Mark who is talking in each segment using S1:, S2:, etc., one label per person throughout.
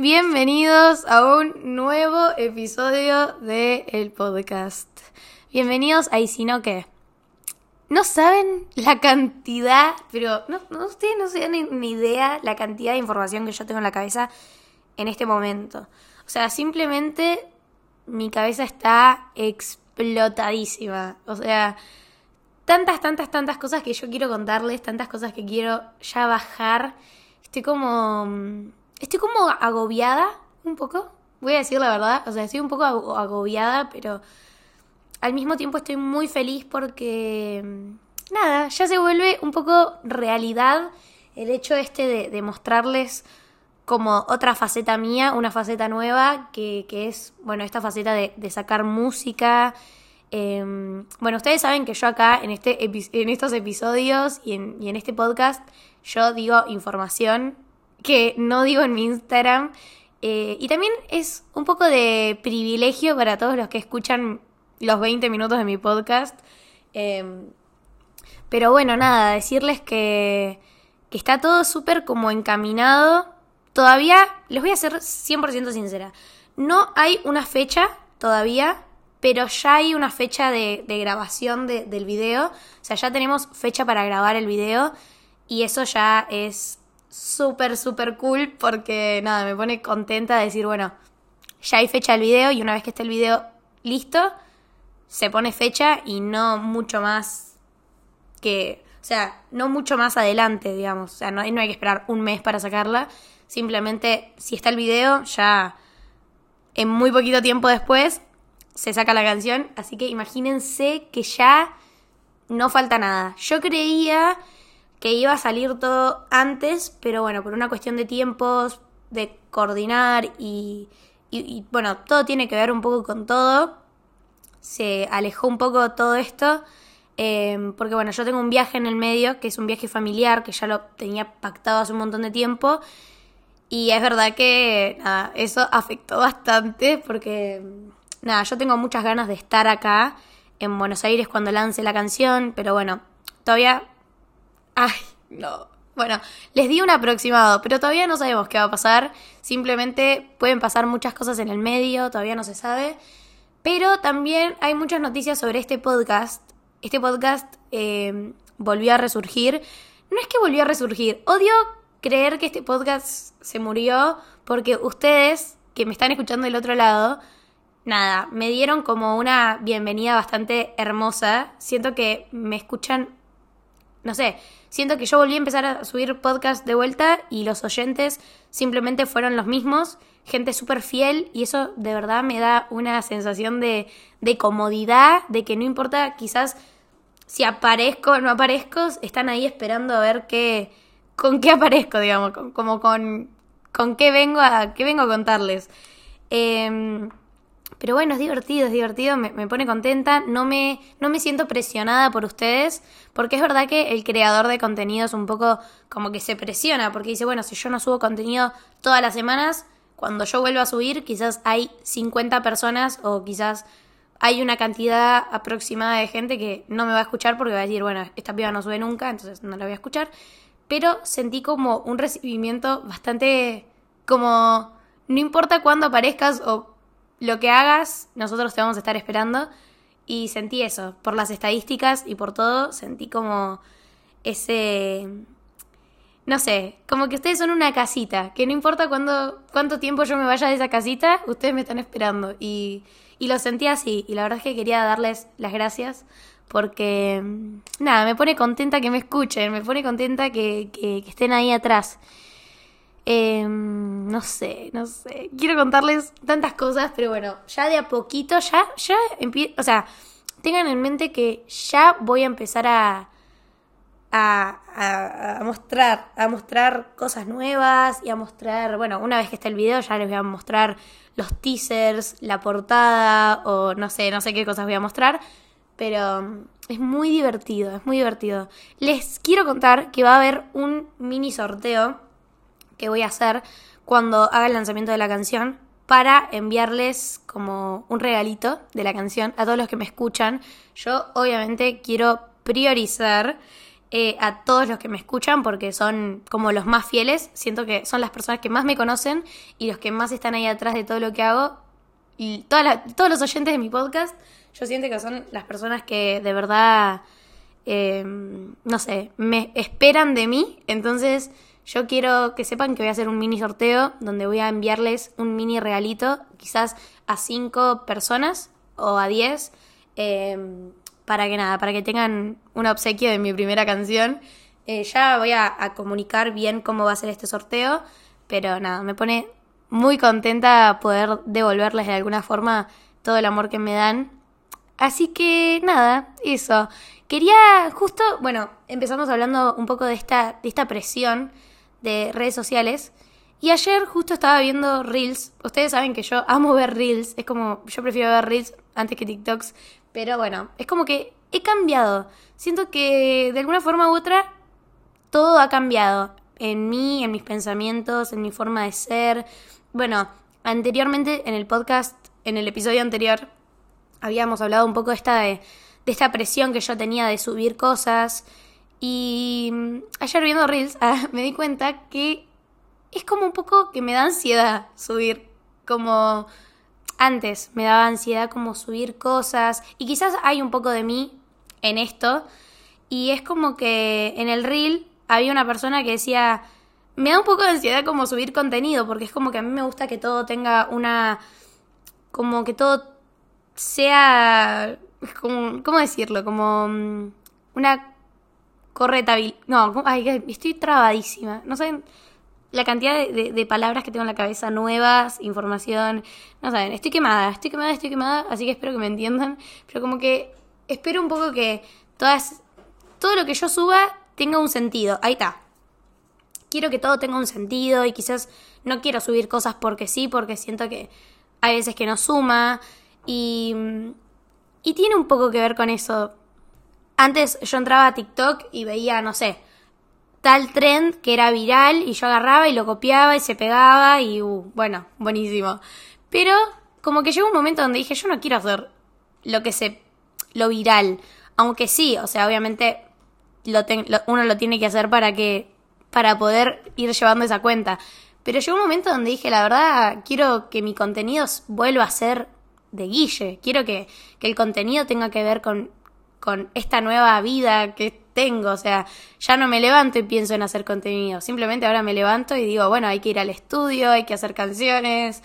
S1: Bienvenidos a un nuevo episodio del el podcast. Bienvenidos a Y si no saben la cantidad, pero no, no ustedes no se dan ni, ni idea la cantidad de información que yo tengo en la cabeza en este momento. O sea, simplemente mi cabeza está explotadísima. O sea, tantas, tantas, tantas cosas que yo quiero contarles, tantas cosas que quiero ya bajar. Estoy como. Estoy como agobiada un poco. Voy a decir la verdad. O sea, estoy un poco ago- agobiada, pero al mismo tiempo estoy muy feliz porque. Nada, ya se vuelve un poco realidad el hecho este de, mostrarles como otra faceta mía, una faceta nueva, que, que es, bueno, esta faceta de, sacar música. Eh, bueno, ustedes saben que yo acá en, este en estos episodios y en, y en este podcast, yo digo información que no digo en mi Instagram. Eh, y también es un poco de privilegio para todos los que escuchan los 20 minutos de mi podcast. Eh, pero bueno, nada, decirles que, que está todo súper como encaminado. Todavía, les voy a ser 100% sincera, no hay una fecha todavía, pero ya hay una fecha de, de grabación de- del video. O sea, ya tenemos fecha para grabar el video y eso ya es súper, súper cool porque nada, me pone contenta de decir, bueno, ya hay fecha del video y una vez que esté el video listo, se pone fecha y no mucho más que, o sea, no mucho más adelante, digamos. O sea, no, no hay que esperar un mes para sacarla. Simplemente, si está el video, ya en muy poquito tiempo después se saca la canción. Así que imagínense que ya no falta nada. Yo creía que iba a salir todo antes, pero bueno, por una cuestión de tiempos, de coordinar y, bueno, todo tiene que ver un poco con todo. Se alejó un poco todo esto. eh, porque bueno, yo tengo un viaje en el medio, que es un viaje familiar, que ya lo tenía pactado hace un montón de tiempo. Y es verdad que nada, eso afectó bastante porque nada, yo tengo muchas ganas de estar acá en Buenos Aires cuando lance la canción, pero bueno, todavía Ay, no. Bueno, les di un aproximado, pero todavía no sabemos qué va a pasar. Simplemente pueden pasar muchas cosas en el medio, todavía no se sabe. Pero también hay muchas noticias sobre este podcast. Este podcast eh, volvió a resurgir. No es que volvió a resurgir. Odio creer que este podcast se murió porque ustedes, que me están escuchando del otro lado, nada, me dieron como una bienvenida bastante hermosa. Siento que me escuchan no sé, siento que yo volví a empezar a subir podcast de vuelta y los oyentes simplemente fueron los mismos, gente súper fiel y eso de verdad me da una sensación de, de comodidad, de que no importa quizás si aparezco o no aparezco, están ahí esperando a ver qué, con qué aparezco, digamos, como con, con qué vengo a, qué vengo a contarles. Em, pero bueno, es divertido, es divertido, me, me pone contenta, no me, no me siento presionada por ustedes, porque es verdad que el creador de contenido es un poco como que se presiona, porque dice, bueno, si yo no subo contenido todas las semanas, cuando yo vuelva a subir, quizás hay 50 personas o quizás hay una cantidad aproximada de gente que no me va a escuchar porque va a decir, bueno, esta piba no sube nunca, entonces no la voy a escuchar. Pero sentí como un recibimiento bastante como, no importa cuándo aparezcas o lo que hagas, nosotros te vamos a estar esperando. Y sentí eso, por las estadísticas y por todo, sentí como ese... No sé, como que ustedes son una casita, que no importa cuándo, cuánto tiempo yo me vaya de esa casita, ustedes me están esperando. Y, y lo sentí así, y la verdad es que quería darles las gracias porque, mm, nada, me pone contenta que me escuchen, me pone contenta que, que- que estén ahí atrás. Eh, no sé, no sé. Quiero contarles tantas cosas, pero bueno, ya de a poquito, ya, ya o sea, tengan en mente que ya voy a empezar a, a, a- a mostrar, a mostrar cosas nuevas y a mostrar, bueno, una vez que esté el video ya les voy a mostrar los teasers, la portada o no sé, no sé qué cosas voy a mostrar, pero mm, es muy divertido, es muy divertido. Les quiero contar que va a haber un mini sorteo que voy a hacer cuando haga el lanzamiento de la canción para enviarles como un regalito de la canción a todos los que me escuchan. Yo obviamente quiero priorizar eh, a todos los que me escuchan porque son como los más fieles. Siento que son las personas que más me conocen y los que más están ahí atrás de todo lo que hago. Y todos los oyentes de mi podcast, yo siento que son las personas que de verdad, eh, no sé, me esperan de mí. Entonces yo quiero que sepan que voy a hacer un mini sorteo donde voy a enviarles un mini regalito, quizás a cinco personas o a diez. Eh, para que nada, para que tengan un obsequio de mi primera canción. Eh, ya voy a, comunicar bien cómo va a ser este sorteo, pero nada, me pone muy contenta poder devolverles de alguna forma todo el amor que me dan. Así que nada, eso. Quería justo, bueno, empezamos hablando un poco de esta, de esta presión de redes sociales. Y ayer justo estaba viendo Reels. Ustedes saben que yo amo ver Reels. Es como, yo prefiero ver Reels antes que TikToks. Pero bueno, es como que he cambiado. Siento que de alguna forma u otra todo ha cambiado. En mí, en mis pensamientos, en mi forma de ser. Bueno, anteriormente en el podcast, en el episodio anterior, habíamos hablado un poco de esta, de, esta presión que yo tenía de subir cosas. Y mm, ayer viendo Reels ah, me di cuenta que es como un poco que me da ansiedad subir como antes me daba ansiedad como subir cosas y quizás hay un poco de mí en esto y es como que en el reel había una persona que decía me da un poco de ansiedad como subir contenido porque es como que a mí me gusta que todo tenga una como que todo sea como, ¿cómo decirlo? Como mm, una correcta no, estoy trabadísima. No sé, la cantidad de, palabras que tengo en la cabeza, nuevas, información, no saben, estoy quemada, estoy quemada, estoy quemada, así que espero que me entiendan, pero como que espero un poco que todas, todo lo que yo suba tenga un sentido, ahí está. Quiero que todo tenga un sentido y quizás no quiero subir cosas porque sí, porque siento que hay veces que no suma y, y tiene un poco que ver con eso. Antes yo entraba a TikTok y veía, no sé, tal trend que era viral y yo agarraba y lo copiaba y se pegaba y uh, bueno, buenísimo. Pero como que llegó un momento donde dije, yo no quiero hacer lo que se lo viral, aunque sí, o sea, obviamente uno lo tiene que hacer para que para poder ir llevando esa cuenta. Pero llegó un momento donde dije, la verdad, quiero que mi contenido vuelva a ser de Guille. Quiero que, que el contenido tenga que ver con, con esta nueva vida que tengo, o sea, ya no me levanto y pienso en hacer contenido, simplemente ahora me levanto y digo, bueno, hay que ir al estudio, hay que hacer canciones,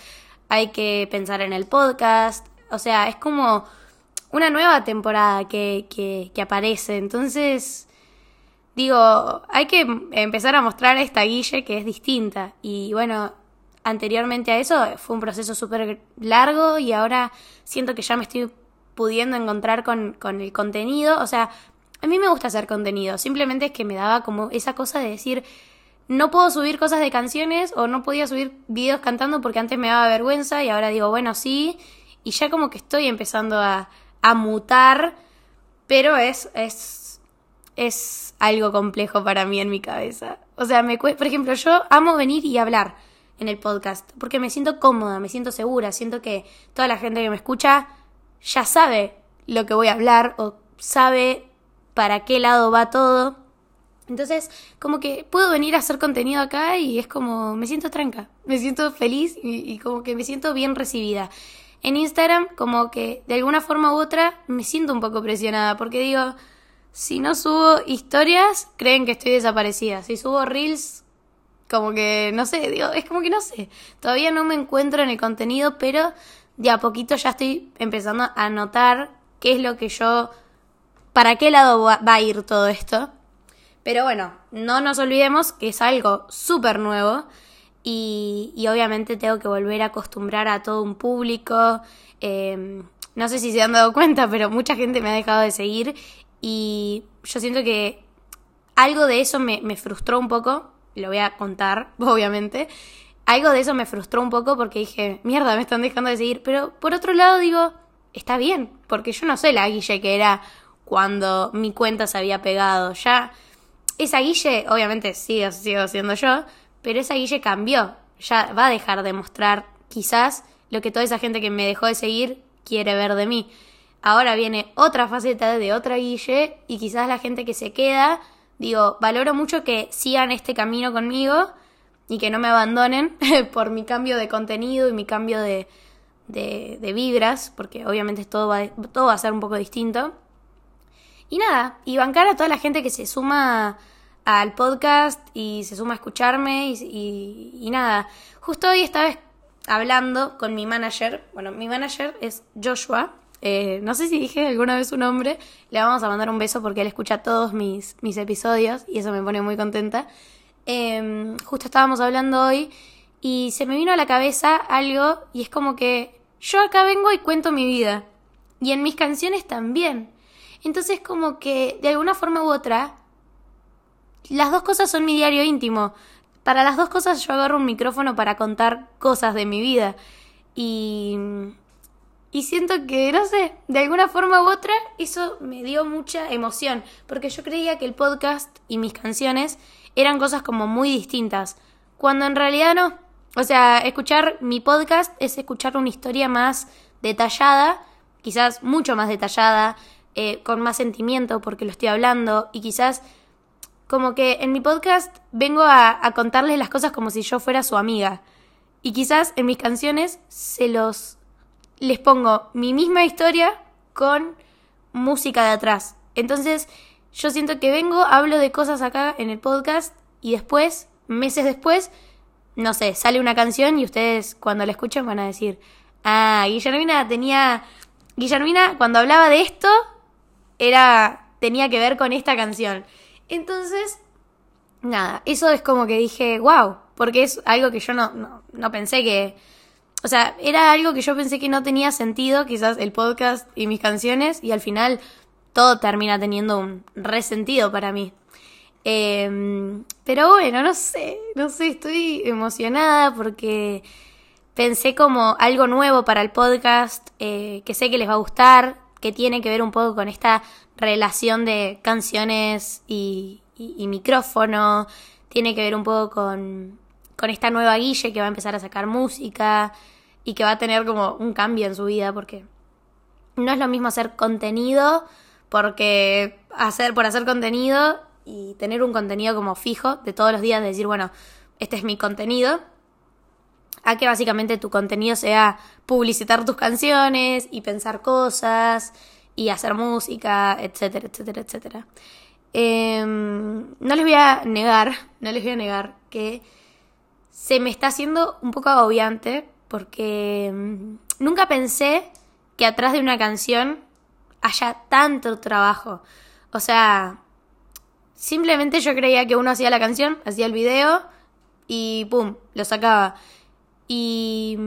S1: hay que pensar en el podcast, o sea, es como una nueva temporada que, que, que aparece, entonces digo, hay que empezar a mostrar esta Guille que es distinta. Y bueno, anteriormente a eso fue un proceso súper largo y ahora siento que ya me estoy pudiendo encontrar con, con el contenido, o sea, a mí me gusta hacer contenido, simplemente es que me daba como esa cosa de decir, no puedo subir cosas de canciones o no podía subir videos cantando porque antes me daba vergüenza y ahora digo, bueno, sí, y ya como que estoy empezando a, a mutar, pero es, es, es algo complejo para mí en mi cabeza. O sea, me por ejemplo, yo amo venir y hablar en el podcast porque me siento cómoda, me siento segura, siento que toda la gente que me escucha ya sabe lo que voy a hablar o sabe para qué lado va todo. Entonces, como que puedo venir a hacer contenido acá y es como, me siento tranca, me siento feliz y, como que me siento bien recibida. En Instagram, como que de alguna forma u otra, me siento un poco presionada porque digo, si no subo historias, creen que estoy desaparecida. Si subo reels, como que, no sé, digo, es como que no sé. Todavía no me encuentro en el contenido, pero de a poquito ya estoy empezando a notar qué es lo que yo para qué lado va a ir todo esto. Pero bueno, no nos olvidemos que es algo súper nuevo y, obviamente tengo que volver a acostumbrar a todo un público. Em, no sé si se han dado cuenta, pero mucha gente me ha dejado de seguir y yo siento que algo de eso me, me frustró un poco. Lo voy a contar, obviamente. Algo de eso me frustró un poco porque dije, mierda, me están dejando de seguir. Pero por otro lado digo, está bien, porque yo no soy la Guille que era cuando mi cuenta se había pegado. Ya esa Guille, obviamente sigo, sigo siendo yo, pero esa Guille cambió. Ya va a dejar de mostrar quizás lo que toda esa gente que me dejó de seguir quiere ver de mí. Ahora viene otra faceta de otra Guille y quizás la gente que se queda digo, valoro mucho que sigan este camino conmigo y que no me abandonen por mi cambio de contenido y mi cambio de, de, de vibras, porque obviamente todo va, todo va a ser un poco distinto. Y nada, y bancar a toda la gente que se suma al podcast y se suma a escucharme y, y, nada. Justo hoy estaba hablando con mi manager, bueno, mi manager es Joshua, eh, no sé si dije alguna vez su nombre, le vamos a mandar un beso porque él escucha todos mis, mis episodios y eso me pone muy contenta. Em, justo estábamos hablando hoy y se me vino a la cabeza algo y es como que yo acá vengo y cuento mi vida y en mis canciones también. Entonces como que de alguna forma u otra las dos cosas son mi diario íntimo. Para las dos cosas yo agarro un micrófono para contar cosas de mi vida y y siento que, no sé, de alguna forma u otra, eso me dio mucha emoción, porque yo creía que el podcast y mis canciones eran cosas como muy distintas, cuando en realidad no. O sea, escuchar mi podcast es escuchar una historia más detallada, quizás mucho más detallada, eh, con más sentimiento porque lo estoy hablando, y quizás como que en mi podcast vengo a, a contarles las cosas como si yo fuera su amiga. Y quizás en mis canciones se los les pongo mi misma historia con música de atrás. Entonces, yo siento que vengo, hablo de cosas acá en el podcast y después, meses después, no sé, sale una canción y ustedes cuando la escuchen van a decir, ah, Guillermina tenía... Guillermina cuando hablaba de esto era tenía que ver con esta canción. Entonces, nada, eso es como que dije, wow, porque es algo que yo no, no, no pensé que, o sea, era algo que yo pensé que no tenía sentido, quizás el podcast y mis canciones, y al final todo termina teniendo un resentido para mí. Em, pero bueno, no sé, no sé, estoy emocionada porque pensé como algo nuevo para el podcast, eh, que sé que les va a gustar, que tiene que ver un poco con esta relación de canciones y, y micrófono, tiene que ver un poco con, con esta nueva Guille que va a empezar a sacar música, y que va a tener como un cambio en su vida porque no es lo mismo hacer contenido porque hacer por hacer contenido y tener un contenido como fijo de todos los días de decir, bueno, este es mi contenido, a que básicamente tu contenido sea publicitar tus canciones y pensar cosas y hacer música, etcétera, etcétera, etcétera. Em, no les voy a negar, no les voy a negar que se me está haciendo un poco agobiante porque mm, nunca pensé que atrás de una canción haya tanto trabajo. O sea, simplemente yo creía que uno hacía la canción, hacía el video y ¡pum! lo sacaba. Y,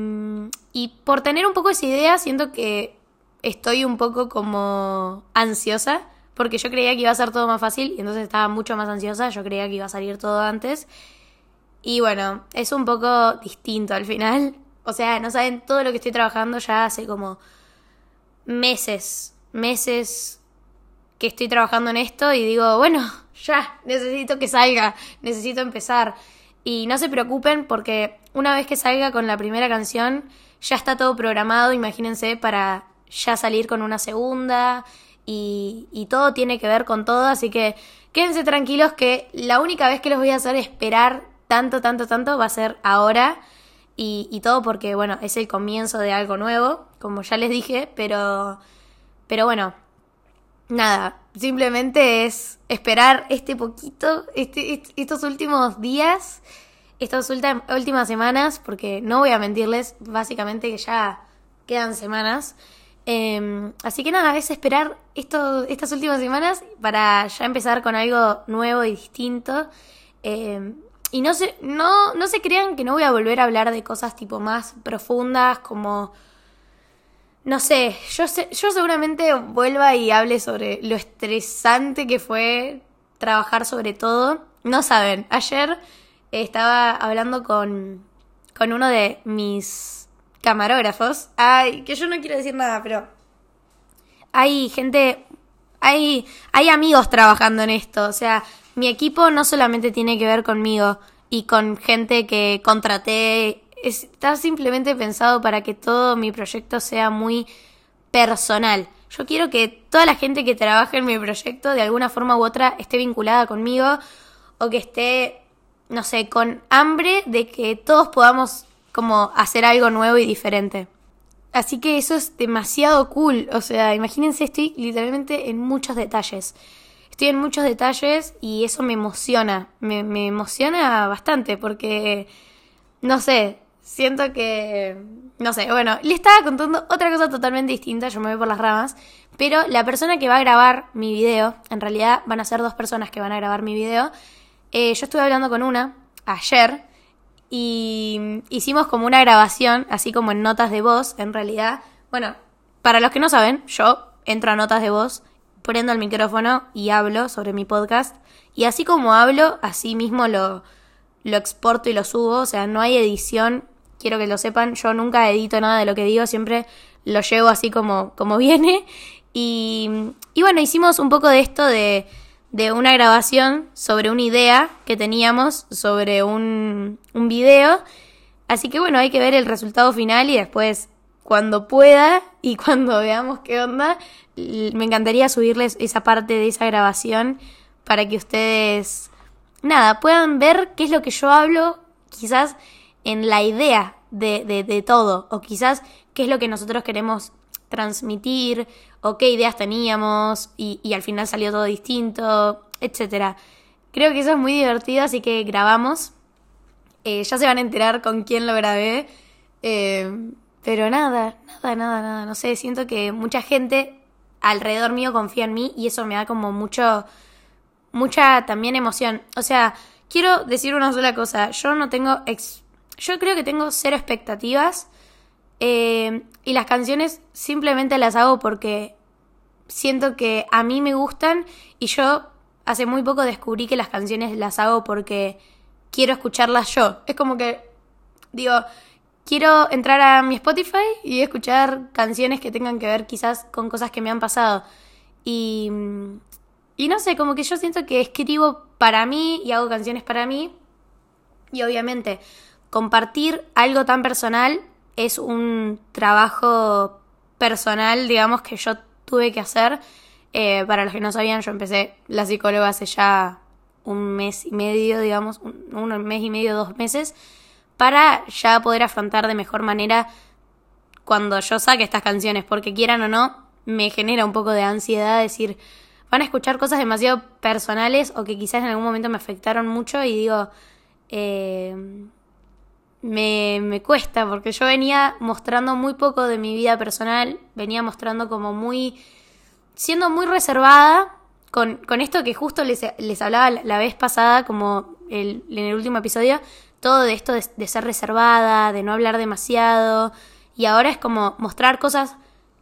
S1: y por tener un poco esa idea, siento que estoy un poco como ansiosa, porque yo creía que iba a ser todo más fácil y entonces estaba mucho más ansiosa, yo creía que iba a salir todo antes. Y bueno, es un poco distinto al final, o sea, no saben todo lo que estoy trabajando ya hace como meses, meses que estoy trabajando en esto y digo, bueno, ya, necesito que salga, necesito empezar. Y no se preocupen porque una vez que salga con la primera canción, ya está todo programado, imagínense, para ya salir con una segunda y, y todo tiene que ver con todo, así que quédense tranquilos que la única vez que los voy a hacer esperar tanto, tanto, tanto va a ser ahora y, todo porque, bueno, es el comienzo de algo nuevo, como ya les dije, pero, pero bueno, nada, simplemente es esperar este poquito, este, estos últimos días, estas últimas semanas, porque no voy a mentirles, básicamente que ya quedan semanas. Em, así que nada, es esperar estas últimas semanas para ya empezar con algo nuevo y distinto. Eh, y no se, no, no se crean que no voy a volver a hablar de cosas tipo más profundas como... No sé, yo, sé, yo seguramente vuelva y hable sobre lo estresante que fue trabajar sobre todo. No saben, ayer estaba hablando con, con uno de mis camarógrafos. Ay, que yo no quiero decir nada, pero hay gente, hay, hay amigos trabajando en esto. O sea, mi equipo no solamente tiene que ver conmigo y con gente que contraté, está simplemente pensado para que todo mi proyecto sea muy personal. Yo quiero que toda la gente que trabaje en mi proyecto de alguna forma u otra esté vinculada conmigo o que esté, no sé, con hambre de que todos podamos como hacer algo nuevo y diferente. Así que eso es demasiado cool. O sea, imagínense, estoy literalmente en muchos detalles. Estoy en muchos detalles y eso me emociona. Me, me emociona bastante porque, no sé, siento que... No sé, bueno, le estaba contando otra cosa totalmente distinta, yo me voy por las ramas, pero la persona que va a grabar mi video, en realidad van a ser dos personas que van a grabar mi video, eh, yo estuve hablando con una ayer y hicimos como una grabación, así como en notas de voz, en realidad. Bueno, para los que no saben, yo entro a notas de voz, poniendo el micrófono y hablo sobre mi podcast. Y así como hablo, así mismo lo, lo exporto y lo subo, o sea, no hay edición quiero que lo sepan, yo nunca edito nada de lo que digo, siempre lo llevo así como, como viene. Y, y bueno, hicimos un poco de esto de, de una grabación sobre una idea que teníamos sobre un, un video. Así que bueno, hay que ver el resultado final y después, cuando pueda y cuando veamos qué onda, me encantaría subirles esa parte de esa grabación para que ustedes, nada, puedan ver qué es lo que yo hablo, quizás en la idea de, de, todo, o quizás qué es lo que nosotros queremos transmitir, o qué ideas teníamos, y, y al final salió todo distinto, etcétera. Creo que eso es muy divertido, así que grabamos. Eh, ya se van a enterar con quién lo grabé. Eh, pero nada, nada, nada, nada. No sé, siento que mucha gente alrededor mío confía en mí y eso me da como mucho, mucha también emoción. O sea, quiero decir una sola cosa. Yo no tengo yo creo que tengo cero expectativas eh, y las canciones simplemente las hago porque siento que a mí me gustan y yo hace muy poco descubrí que las canciones las hago porque quiero escucharlas yo. Es como que, digo, quiero entrar a mi Spotify y escuchar canciones que tengan que ver quizás con cosas que me han pasado. Y, y no sé, como que yo siento que escribo para mí y hago canciones para mí. Y obviamente compartir algo tan personal es un trabajo personal, digamos, que yo tuve que hacer. Eh, para los que no sabían, yo empecé la psicóloga hace ya un mes y medio, digamos, un, mes y medio, dos meses, para ya poder afrontar de mejor manera cuando yo saque estas canciones, porque quieran o no, me genera un poco de ansiedad decir, van a escuchar cosas demasiado personales o que quizás en algún momento me afectaron mucho y digo, eh, me, me cuesta porque yo venía mostrando muy poco de mi vida personal, venía mostrando como muy, siendo muy reservada con, con esto que justo les, les hablaba la, vez pasada, como el, en el último episodio, todo de esto de, de, ser reservada, de no hablar demasiado, y ahora es como mostrar cosas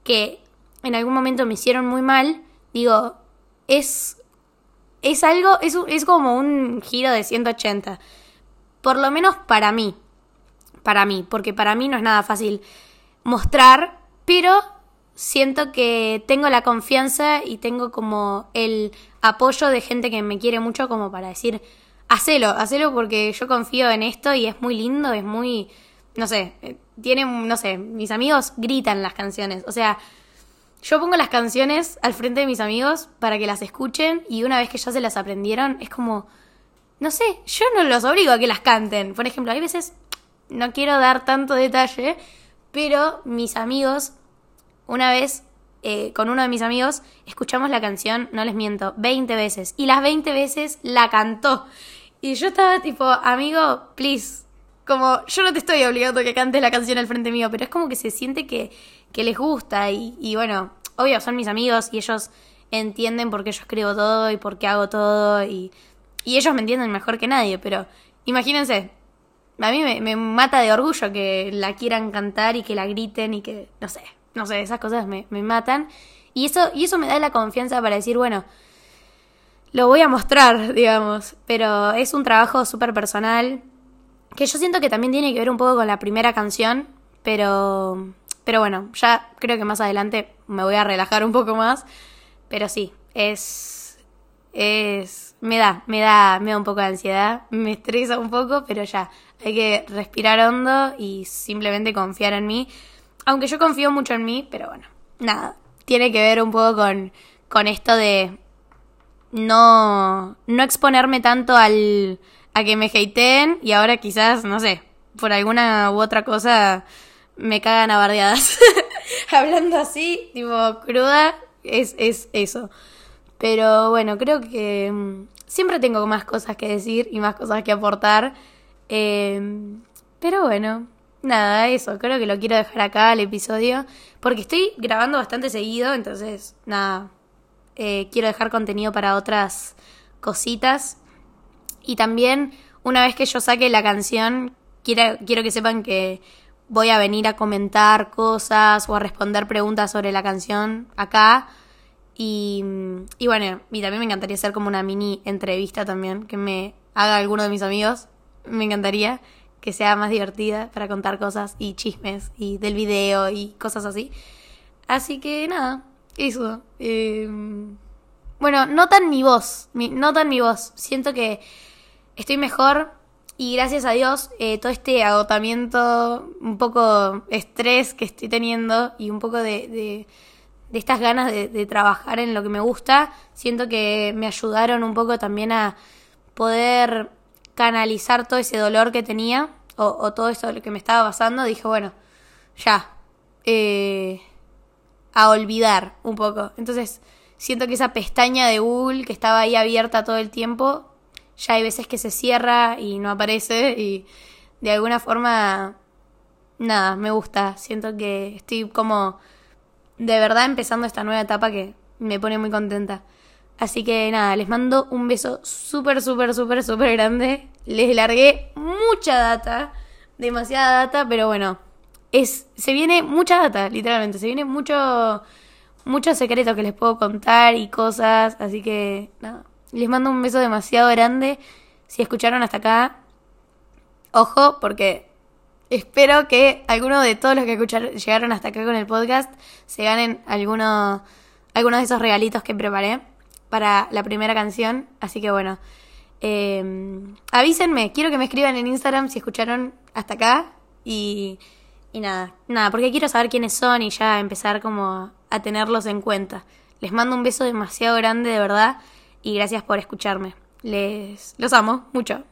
S1: que en algún momento me hicieron muy mal, digo, es, es algo, es, es como un giro de 180, por lo menos para mí, para mí, porque para mí no es nada fácil mostrar, pero siento que tengo la confianza y tengo como el apoyo de gente que me quiere mucho como para decir, hacelo, hacelo porque yo confío en esto y es muy lindo, es muy, no sé, eh, tiene, no sé, mis amigos gritan las canciones, o sea, yo pongo las canciones al frente de mis amigos para que las escuchen y una vez que ya se las aprendieron, es como, no sé, yo no los obligo a que las canten. Por ejemplo, hay veces no quiero dar tanto detalle, pero mis amigos, una vez, eh, con uno de mis amigos, escuchamos la canción, no les miento, 20 veces. Y las 20 veces la cantó. Y yo estaba tipo, amigo, please. Como, yo no te estoy obligando a que cantes la canción al frente mío, pero es como que se siente que, que les gusta. Y, y bueno, obvio, son mis amigos y ellos entienden por qué yo escribo todo y por qué hago todo. Y, y ellos me entienden mejor que nadie, pero imagínense, a mí me, mata de orgullo que la quieran cantar y que la griten y que, no sé, no sé, esas cosas me, me matan. Y eso, y eso me da la confianza para decir, bueno, lo voy a mostrar, digamos, pero es un trabajo súper personal que yo siento que también tiene que ver un poco con la primera canción, pero, pero bueno, ya creo que más adelante me voy a relajar un poco más, pero sí, es, es, me da, me da, me da un poco de ansiedad, me estresa un poco, pero ya, hay que respirar hondo y simplemente confiar en mí. Aunque yo confío mucho en mí, pero bueno, nada, tiene que ver un poco con, con esto de no, no exponerme tanto al, a que me hateen y ahora quizás, no sé, por alguna u otra cosa me cagan a bardeadas. Hablando así, tipo cruda, es, es eso. Pero bueno, creo que mm, siempre tengo más cosas que decir y más cosas que aportar. Em, pero bueno, nada, eso, creo que lo quiero dejar acá el episodio. Porque estoy grabando bastante seguido, entonces, nada, eh, quiero dejar contenido para otras cositas. Y también, una vez que yo saque la canción, quiero, quiero que sepan que voy a venir a comentar cosas o a responder preguntas sobre la canción acá. Y, y bueno, y también me encantaría hacer como una mini entrevista también, que me haga alguno de mis amigos. Me encantaría que sea más divertida para contar cosas y chismes y del video y cosas así. Así que nada, eso. Eh, bueno, notan mi voz, notan mi voz. Siento que estoy mejor y gracias a Dios eh, todo este agotamiento, un poco estrés que estoy teniendo y un poco de, de, estas ganas de, trabajar en lo que me gusta, siento que me ayudaron un poco también a poder canalizar todo ese dolor que tenía o, todo eso que me estaba pasando. Dije, bueno, ya. Eh, a olvidar un poco. Entonces, siento que esa pestaña de Google que estaba ahí abierta todo el tiempo, ya hay veces que se cierra y no aparece y de alguna forma, nada, me gusta. Siento que estoy como de verdad empezando esta nueva etapa que me pone muy contenta. Así que nada, les mando un beso súper, súper, súper, súper grande. Les largué mucha data, demasiada data, pero bueno, es, se viene mucha data, literalmente, se viene mucho, mucho secreto que les puedo contar y cosas, así que nada, les mando un beso demasiado grande. Si escucharon hasta acá, ojo, porque espero que alguno de todos los que escucharon, llegaron hasta acá con el podcast se ganen alguno, algunos de esos regalitos que preparé para la primera canción. Así que bueno, eh, avísenme, quiero que me escriban en Instagram si escucharon hasta acá y y nada, nada, porque quiero saber quiénes son y ya empezar como a tenerlos en cuenta. Les mando un beso demasiado grande, de verdad, y gracias por escucharme. Les los amo mucho.